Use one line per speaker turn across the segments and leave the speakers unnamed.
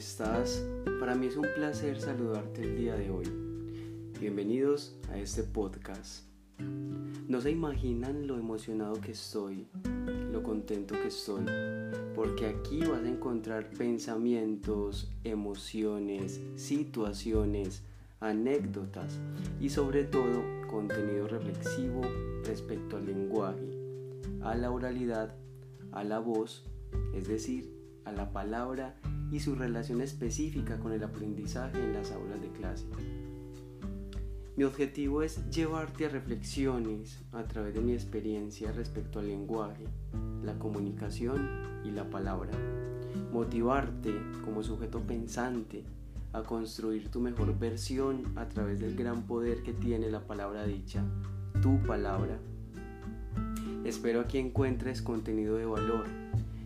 estás? Para mí es un placer saludarte el día de hoy. Bienvenidos a este podcast. No se imaginan lo emocionado que estoy, lo contento que estoy, porque aquí vas a encontrar pensamientos, emociones, situaciones, anécdotas y sobre todo contenido reflexivo respecto al lenguaje, a la oralidad, a la voz, es decir, a la palabra y su relación específica con el aprendizaje en las aulas de clase. Mi objetivo es llevarte a reflexiones a través de mi experiencia respecto al lenguaje, la comunicación y la palabra. Motivarte como sujeto pensante a construir tu mejor versión a través del gran poder que tiene la palabra dicha, tu palabra. Espero aquí encuentres contenido de valor,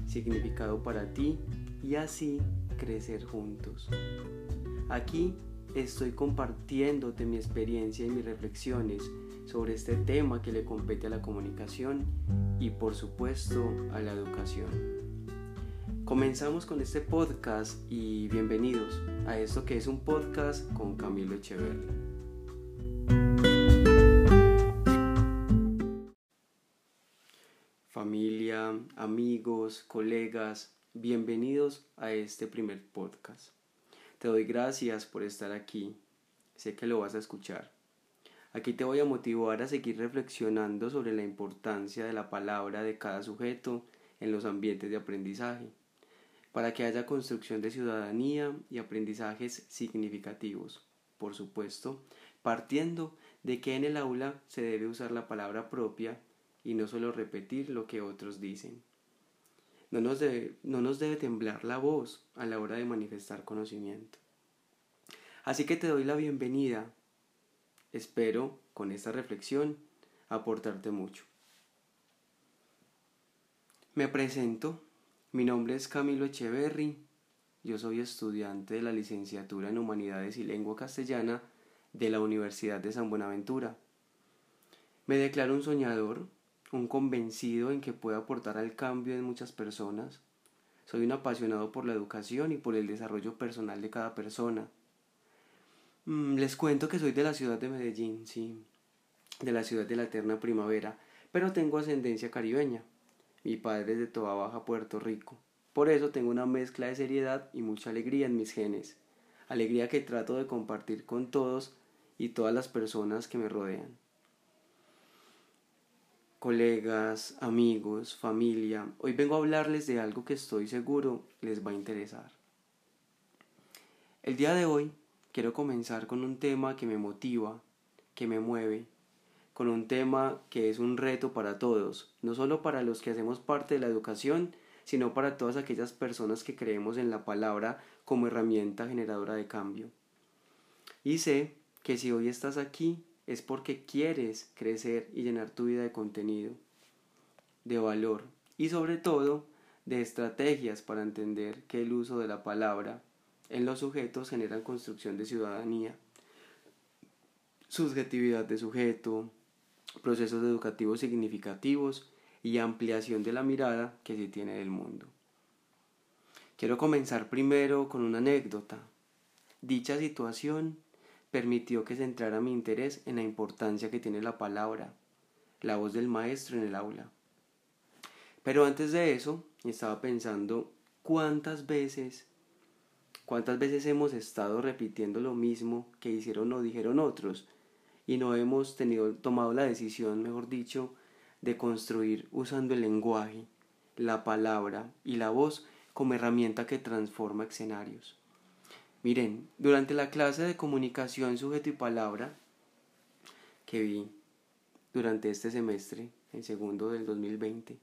significado para ti y así crecer juntos. Aquí estoy compartiéndote mi experiencia y mis reflexiones sobre este tema que le compete a la comunicación y por supuesto a la educación. Comenzamos con este podcast y bienvenidos a esto que es un podcast con Camilo Echeverri. Familia, amigos, colegas, Bienvenidos a este primer podcast. Te doy gracias por estar aquí. Sé que lo vas a escuchar. Aquí te voy a motivar a seguir reflexionando sobre la importancia de la palabra de cada sujeto en los ambientes de aprendizaje, para que haya construcción de ciudadanía y aprendizajes significativos, por supuesto, partiendo de que en el aula se debe usar la palabra propia y no solo repetir lo que otros dicen. No nos, debe, no nos debe temblar la voz a la hora de manifestar conocimiento. Así que te doy la bienvenida. Espero con esta reflexión aportarte mucho. Me presento. Mi nombre es Camilo Echeverry. Yo soy estudiante de la licenciatura en Humanidades y Lengua Castellana de la Universidad de San Buenaventura. Me declaro un soñador un convencido en que puedo aportar al cambio en muchas personas. Soy un apasionado por la educación y por el desarrollo personal de cada persona. Mm, les cuento que soy de la ciudad de Medellín, sí, de la ciudad de la eterna primavera, pero tengo ascendencia caribeña. Mi padre es de Toa Baja, Puerto Rico. Por eso tengo una mezcla de seriedad y mucha alegría en mis genes. Alegría que trato de compartir con todos y todas las personas que me rodean colegas, amigos, familia, hoy vengo a hablarles de algo que estoy seguro les va a interesar. El día de hoy quiero comenzar con un tema que me motiva, que me mueve, con un tema que es un reto para todos, no solo para los que hacemos parte de la educación, sino para todas aquellas personas que creemos en la palabra como herramienta generadora de cambio. Y sé que si hoy estás aquí es porque quieres crecer y llenar tu vida de contenido, de valor y sobre todo de estrategias para entender que el uso de la palabra en los sujetos genera construcción de ciudadanía, subjetividad de sujeto, procesos educativos significativos y ampliación de la mirada que se tiene del mundo. Quiero comenzar primero con una anécdota. Dicha situación permitió que centrara mi interés en la importancia que tiene la palabra, la voz del maestro en el aula. Pero antes de eso, estaba pensando cuántas veces, cuántas veces hemos estado repitiendo lo mismo que hicieron o dijeron otros y no hemos tenido, tomado la decisión, mejor dicho, de construir usando el lenguaje, la palabra y la voz como herramienta que transforma escenarios. Miren, durante la clase de comunicación sujeto y palabra que vi durante este semestre, el segundo del 2020,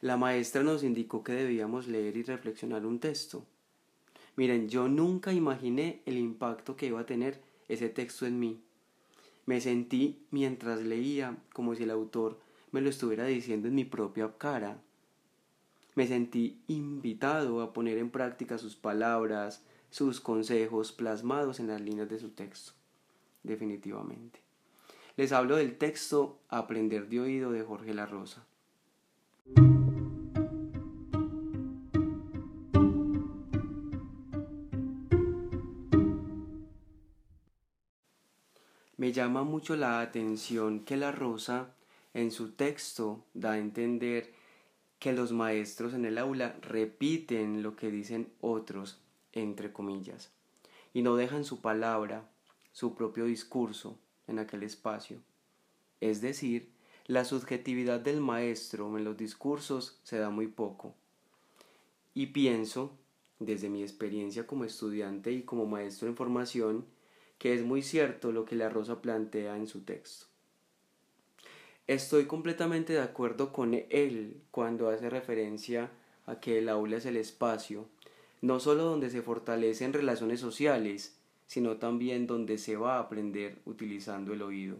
la maestra nos indicó que debíamos leer y reflexionar un texto. Miren, yo nunca imaginé el impacto que iba a tener ese texto en mí. Me sentí mientras leía como si el autor me lo estuviera diciendo en mi propia cara. Me sentí invitado a poner en práctica sus palabras, sus consejos plasmados en las líneas de su texto, definitivamente. Les hablo del texto Aprender de oído de Jorge La Rosa. Me llama mucho la atención que La Rosa en su texto da a entender que los maestros en el aula repiten lo que dicen otros entre comillas, y no dejan su palabra, su propio discurso en aquel espacio. Es decir, la subjetividad del maestro en los discursos se da muy poco. Y pienso, desde mi experiencia como estudiante y como maestro en formación, que es muy cierto lo que la Rosa plantea en su texto. Estoy completamente de acuerdo con él cuando hace referencia a que el aula es el espacio, no solo donde se fortalecen relaciones sociales, sino también donde se va a aprender utilizando el oído,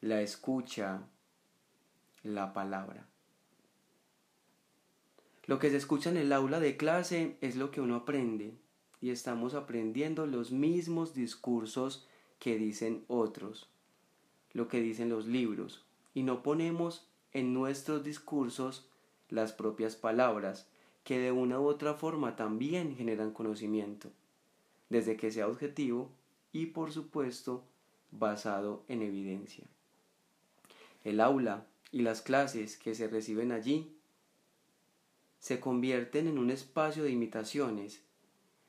la escucha, la palabra. Lo que se escucha en el aula de clase es lo que uno aprende, y estamos aprendiendo los mismos discursos que dicen otros, lo que dicen los libros, y no ponemos en nuestros discursos las propias palabras que de una u otra forma también generan conocimiento, desde que sea objetivo y por supuesto basado en evidencia. El aula y las clases que se reciben allí se convierten en un espacio de imitaciones,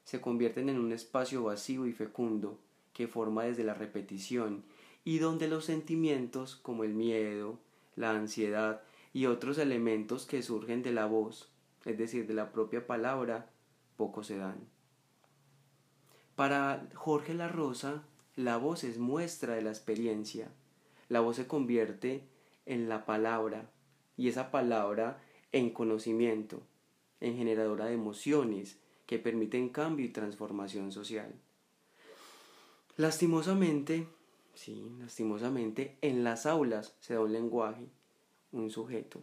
se convierten en un espacio vacío y fecundo que forma desde la repetición y donde los sentimientos como el miedo, la ansiedad y otros elementos que surgen de la voz, es decir, de la propia palabra, poco se dan. Para Jorge La Rosa, la voz es muestra de la experiencia. La voz se convierte en la palabra y esa palabra en conocimiento, en generadora de emociones que permiten cambio y transformación social. Lastimosamente, Sí, lastimosamente, en las aulas se da un lenguaje, un sujeto,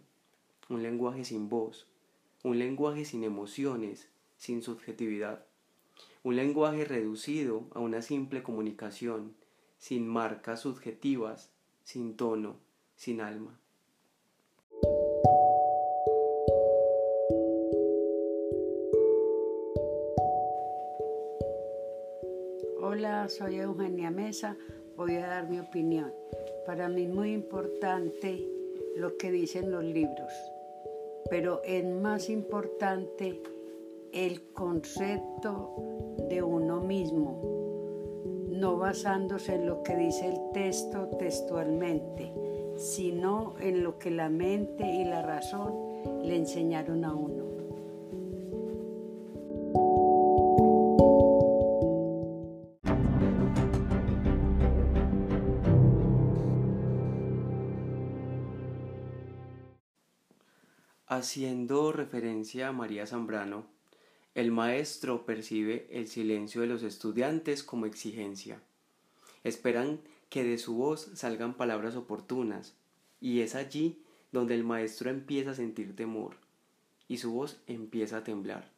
un lenguaje sin voz, un lenguaje sin emociones, sin subjetividad, un lenguaje reducido a una simple comunicación, sin marcas subjetivas, sin tono, sin alma.
Hola, soy Eugenia Mesa voy a dar mi opinión. Para mí es muy importante lo que dicen los libros, pero es más importante el concepto de uno mismo, no basándose en lo que dice el texto textualmente, sino en lo que la mente y la razón le enseñaron a uno.
Haciendo referencia a María Zambrano, el maestro percibe el silencio de los estudiantes como exigencia. Esperan que de su voz salgan palabras oportunas, y es allí donde el maestro empieza a sentir temor, y su voz empieza a temblar.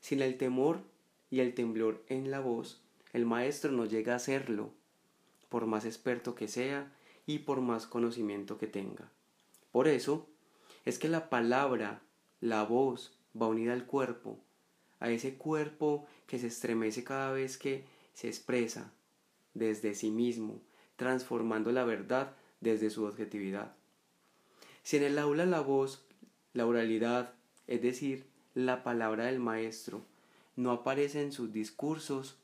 Sin el temor y el temblor en la voz, el maestro no llega a hacerlo, por más experto que sea y por más conocimiento que tenga. Por eso, es que la palabra, la voz, va unida al cuerpo, a ese cuerpo que se estremece cada vez que se expresa desde sí mismo, transformando la verdad desde su objetividad. Si en el aula la voz, la oralidad, es decir, la palabra del maestro, no aparece en sus discursos,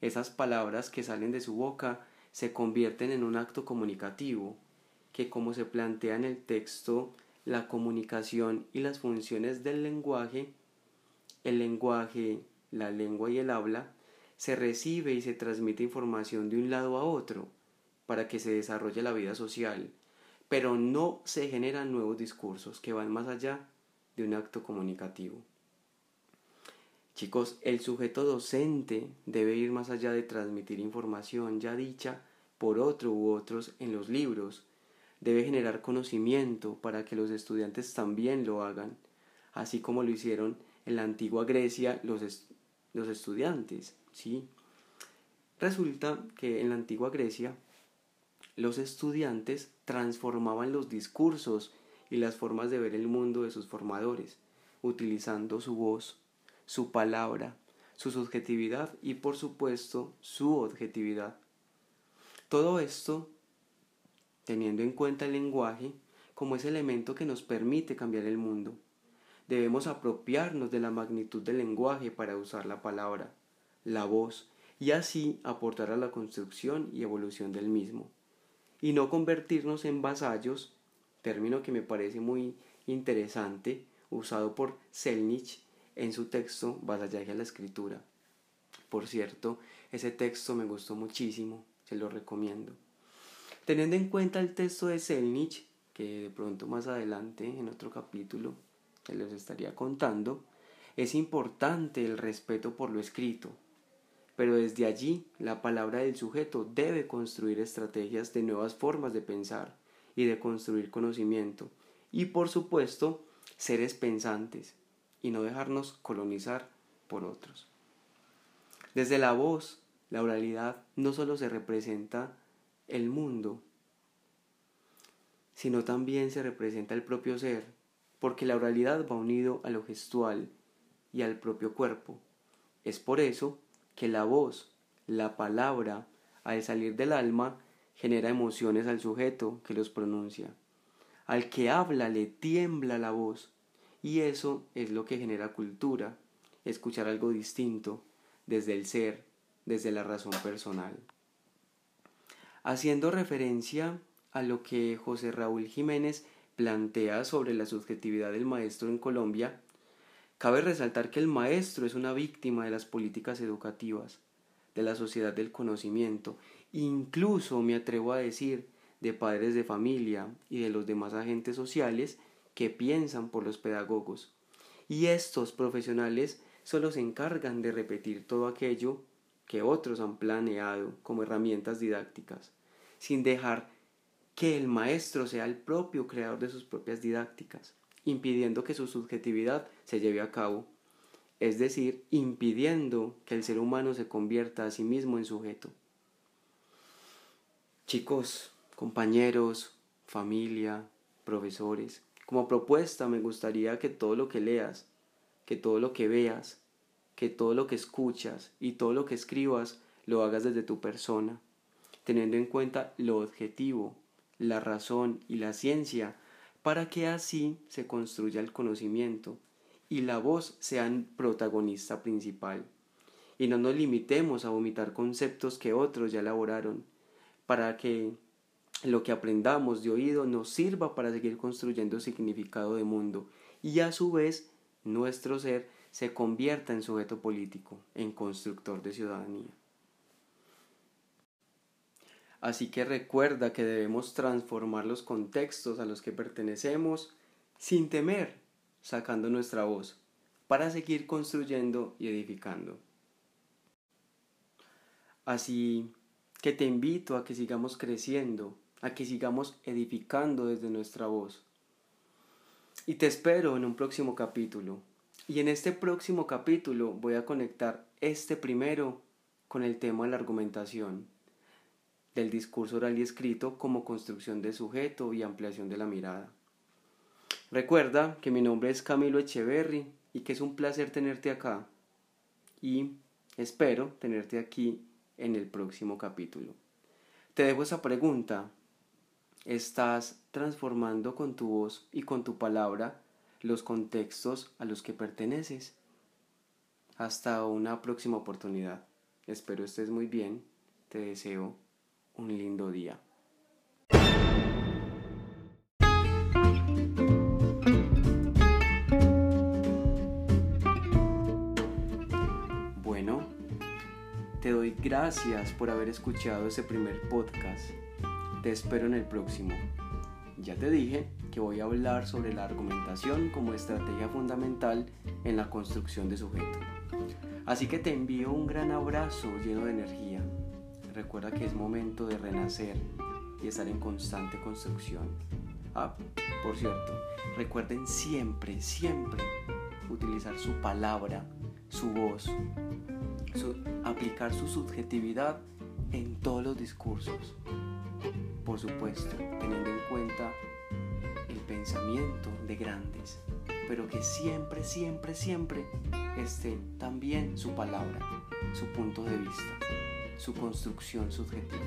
esas palabras que salen de su boca se convierten en un acto comunicativo, que como se plantea en el texto la comunicación y las funciones del lenguaje, el lenguaje, la lengua y el habla, se recibe y se transmite información de un lado a otro para que se desarrolle la vida social, pero no se generan nuevos discursos que van más allá de un acto comunicativo. Chicos, el sujeto docente debe ir más allá de transmitir información ya dicha por otro u otros en los libros, debe generar conocimiento para que los estudiantes también lo hagan, así como lo hicieron en la antigua Grecia los, los estudiantes. ¿sí? Resulta que en la antigua Grecia los estudiantes transformaban los discursos y las formas de ver el mundo de sus formadores, utilizando su voz, su palabra, su subjetividad y por supuesto su objetividad. Todo esto teniendo en cuenta el lenguaje como ese elemento que nos permite cambiar el mundo. Debemos apropiarnos de la magnitud del lenguaje para usar la palabra, la voz, y así aportar a la construcción y evolución del mismo. Y no convertirnos en vasallos, término que me parece muy interesante, usado por Selnich en su texto Vasallaje a la Escritura. Por cierto, ese texto me gustó muchísimo, se lo recomiendo. Teniendo en cuenta el texto de Selnich, que de pronto más adelante en otro capítulo les estaría contando, es importante el respeto por lo escrito, pero desde allí la palabra del sujeto debe construir estrategias de nuevas formas de pensar y de construir conocimiento, y por supuesto seres pensantes, y no dejarnos colonizar por otros. Desde la voz, la oralidad no solo se representa el mundo, sino también se representa el propio ser, porque la oralidad va unido a lo gestual y al propio cuerpo. Es por eso que la voz, la palabra, al salir del alma, genera emociones al sujeto que los pronuncia. Al que habla le tiembla la voz, y eso es lo que genera cultura, escuchar algo distinto, desde el ser, desde la razón personal. Haciendo referencia a lo que José Raúl Jiménez plantea sobre la subjetividad del maestro en Colombia, cabe resaltar que el maestro es una víctima de las políticas educativas, de la sociedad del conocimiento, incluso me atrevo a decir de padres de familia y de los demás agentes sociales que piensan por los pedagogos. Y estos profesionales solo se encargan de repetir todo aquello que otros han planeado como herramientas didácticas, sin dejar que el maestro sea el propio creador de sus propias didácticas, impidiendo que su subjetividad se lleve a cabo, es decir, impidiendo que el ser humano se convierta a sí mismo en sujeto. Chicos, compañeros, familia, profesores, como propuesta me gustaría que todo lo que leas, que todo lo que veas, que todo lo que escuchas y todo lo que escribas lo hagas desde tu persona, teniendo en cuenta lo objetivo, la razón y la ciencia, para que así se construya el conocimiento y la voz sean protagonista principal. Y no nos limitemos a vomitar conceptos que otros ya elaboraron, para que lo que aprendamos de oído nos sirva para seguir construyendo significado de mundo y a su vez nuestro ser se convierta en sujeto político, en constructor de ciudadanía. Así que recuerda que debemos transformar los contextos a los que pertenecemos sin temer, sacando nuestra voz, para seguir construyendo y edificando. Así que te invito a que sigamos creciendo, a que sigamos edificando desde nuestra voz. Y te espero en un próximo capítulo, y en este próximo capítulo voy a conectar este primero con el tema de la argumentación, del discurso oral y escrito como construcción de sujeto y ampliación de la mirada. Recuerda que mi nombre es Camilo Echeverry y que es un placer tenerte acá y espero tenerte aquí en el próximo capítulo. Te dejo esa pregunta. ¿Estás transformando con tu voz y con tu palabra los contextos a los que perteneces. Hasta una próxima oportunidad. Espero estés muy bien. Te deseo un lindo día. Bueno, te doy gracias por haber escuchado ese primer podcast. Te espero en el próximo. Ya te dije que voy a hablar sobre la argumentación como estrategia fundamental en la construcción de sujeto. Así que te envío un gran abrazo lleno de energía. Recuerda que es momento de renacer y estar en constante construcción. Ah, por cierto, recuerden siempre, siempre utilizar su palabra, su voz, aplicar su subjetividad en todos los discursos por supuesto, teniendo en cuenta pensamiento de grandes, pero que siempre, siempre, siempre esté también su palabra, su punto de vista. su construcción subjetiva.